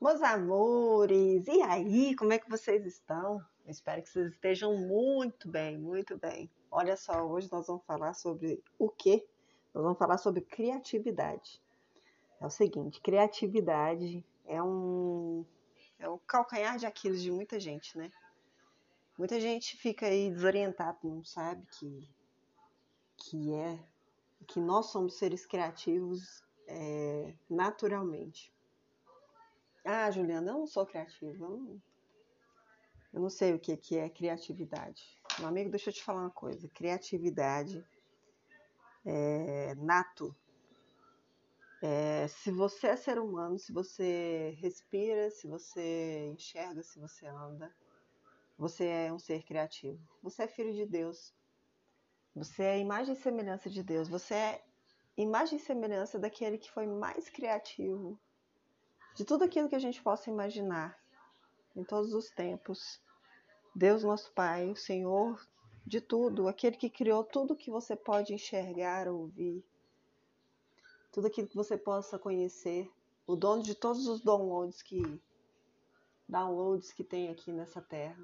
Meus amores, e aí, como é que vocês estão? Eu espero que vocês estejam muito bem, muito bem. Olha só, hoje nós vamos falar sobre o quê? Nós vamos falar sobre criatividade. É o seguinte, criatividade é um é o calcanhar de Aquiles de muita gente, né? Muita gente fica aí desorientado, não sabe que que é que nós somos seres criativos é, naturalmente. Ah, Juliana, eu não sou criativa. Eu não, eu não sei o que, que é criatividade. Meu amigo, deixa eu te falar uma coisa. Criatividade é nato. É, se você é ser humano, se você respira, se você enxerga, se você anda, você é um ser criativo. Você é filho de Deus. Você é imagem e semelhança de Deus. Você é imagem e semelhança daquele que foi mais criativo de tudo aquilo que a gente possa imaginar em todos os tempos. Deus, nosso Pai, o Senhor de tudo, aquele que criou tudo que você pode enxergar, ouvir, tudo aquilo que você possa conhecer, o dono de todos os downloads que downloads que tem aqui nessa terra.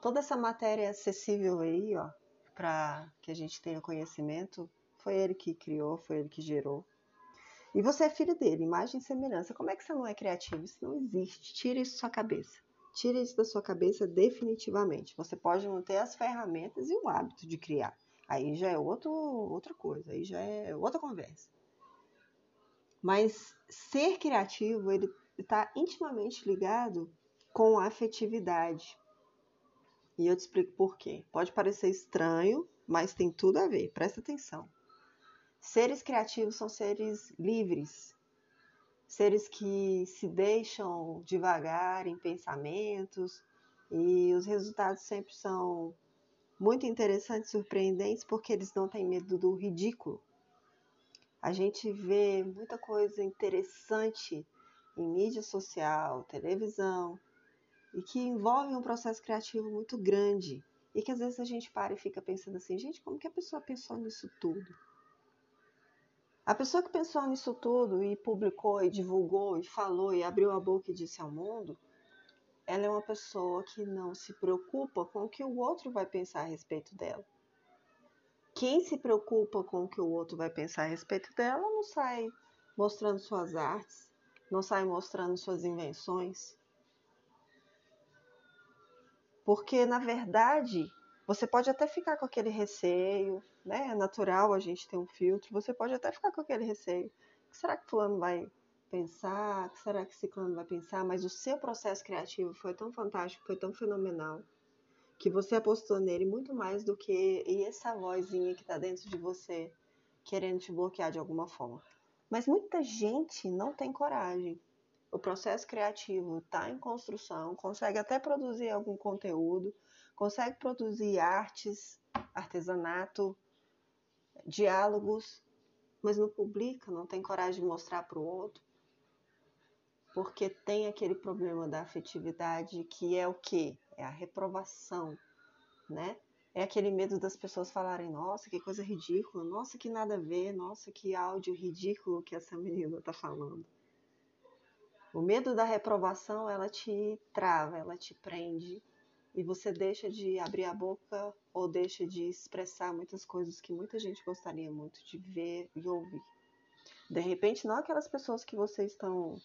Toda essa matéria acessível aí, ó, para que a gente tenha conhecimento, foi ele que criou, foi ele que gerou. E você é filho dele, imagem e semelhança. Como é que você não é criativo? Isso não existe. Tira isso da sua cabeça. Tira isso da sua cabeça definitivamente. Você pode não ter as ferramentas e o hábito de criar. Aí já é outro, outra coisa, aí já é outra conversa. Mas ser criativo, ele está intimamente ligado com a afetividade. E eu te explico por quê. Pode parecer estranho, mas tem tudo a ver. Presta atenção. Seres criativos são seres livres, seres que se deixam devagar em pensamentos e os resultados sempre são muito interessantes, surpreendentes, porque eles não têm medo do ridículo. A gente vê muita coisa interessante em mídia social, televisão, e que envolve um processo criativo muito grande. E que às vezes a gente para e fica pensando assim, gente, como que a pessoa pensou nisso tudo? A pessoa que pensou nisso tudo e publicou e divulgou e falou e abriu a boca e disse ao mundo, ela é uma pessoa que não se preocupa com o que o outro vai pensar a respeito dela. Quem se preocupa com o que o outro vai pensar a respeito dela não sai mostrando suas artes, não sai mostrando suas invenções. Porque, na verdade, você pode até ficar com aquele receio, né? É natural a gente ter um filtro. Você pode até ficar com aquele receio. O que será que fulano vai pensar? O que será que ciclano vai pensar? Mas o seu processo criativo foi tão fantástico, foi tão fenomenal, que você apostou nele muito mais do que e essa vozinha que está dentro de você querendo te bloquear de alguma forma. Mas muita gente não tem coragem. O processo criativo está em construção, consegue até produzir algum conteúdo, consegue produzir artes, artesanato, diálogos, mas não publica, não tem coragem de mostrar para o outro, porque tem aquele problema da afetividade que é o que? É a reprovação, né? É aquele medo das pessoas falarem, nossa, que coisa ridícula, nossa, que nada a ver, nossa, que áudio ridículo que essa menina está falando. O medo da reprovação, ela te trava, ela te prende e você deixa de abrir a boca ou deixa de expressar muitas coisas que muita gente gostaria muito de ver e ouvir. De repente, não aquelas pessoas que vocês estão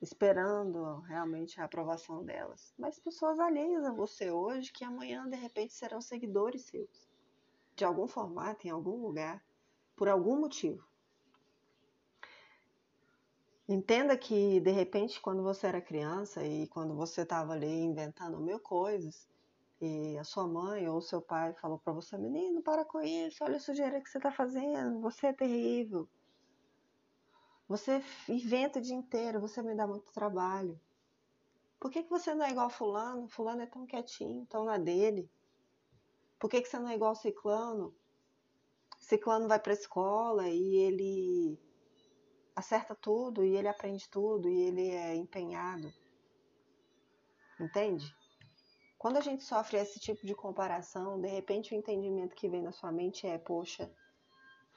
esperando realmente a aprovação delas, mas pessoas alheias a você hoje que amanhã de repente serão seguidores seus, de algum formato, em algum lugar, por algum motivo. Entenda que, de repente, quando você era criança e quando você estava ali inventando mil coisas, e a sua mãe ou seu pai falou para você, menino, para com isso, olha a sujeira que você está fazendo, você é terrível. Você inventa o dia inteiro, você me dá muito trabalho. Por que, que você não é igual fulano? Fulano é tão quietinho, tão na dele. Por que, que você não é igual ciclano? Ciclano vai para a escola e ele acerta tudo e ele aprende tudo e ele é empenhado. Entende? Quando a gente sofre esse tipo de comparação, de repente o entendimento que vem na sua mente é: poxa,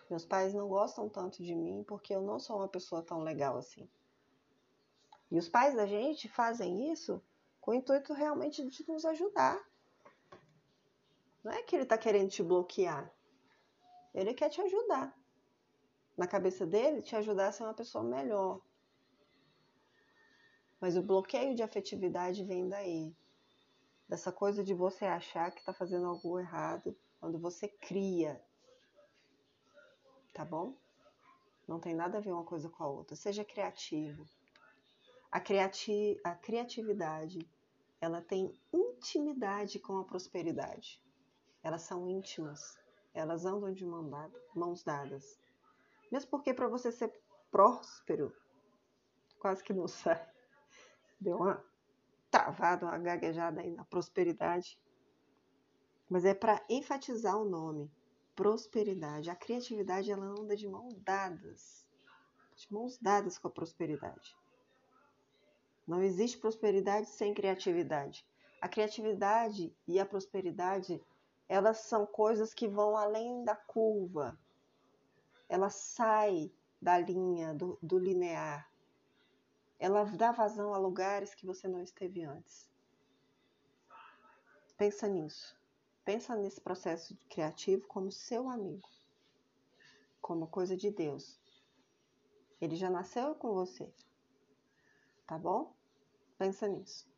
meus pais não gostam tanto de mim porque eu não sou uma pessoa tão legal assim. E os pais da gente fazem isso com o intuito realmente de nos ajudar. Não é que ele está querendo te bloquear. Ele quer te ajudar. Na cabeça dele, te ajudar a ser uma pessoa melhor. Mas o bloqueio de afetividade vem daí. Dessa coisa de você achar que está fazendo algo errado quando você cria. Tá bom? Não tem nada a ver uma coisa com a outra. Seja criativo. A, criati a criatividade, ela tem intimidade com a prosperidade. Elas são íntimas. Elas andam de mãos dadas. Mesmo porque para você ser próspero, quase que não sai. Deu uma travada, uma gaguejada aí na prosperidade. Mas é para enfatizar o nome, prosperidade. A criatividade ela anda de mãos dadas, de mãos dadas com a prosperidade. Não existe prosperidade sem criatividade. A criatividade e a prosperidade, elas são coisas que vão além da curva. Ela sai da linha, do, do linear. Ela dá vazão a lugares que você não esteve antes. Pensa nisso. Pensa nesse processo criativo como seu amigo, como coisa de Deus. Ele já nasceu com você. Tá bom? Pensa nisso.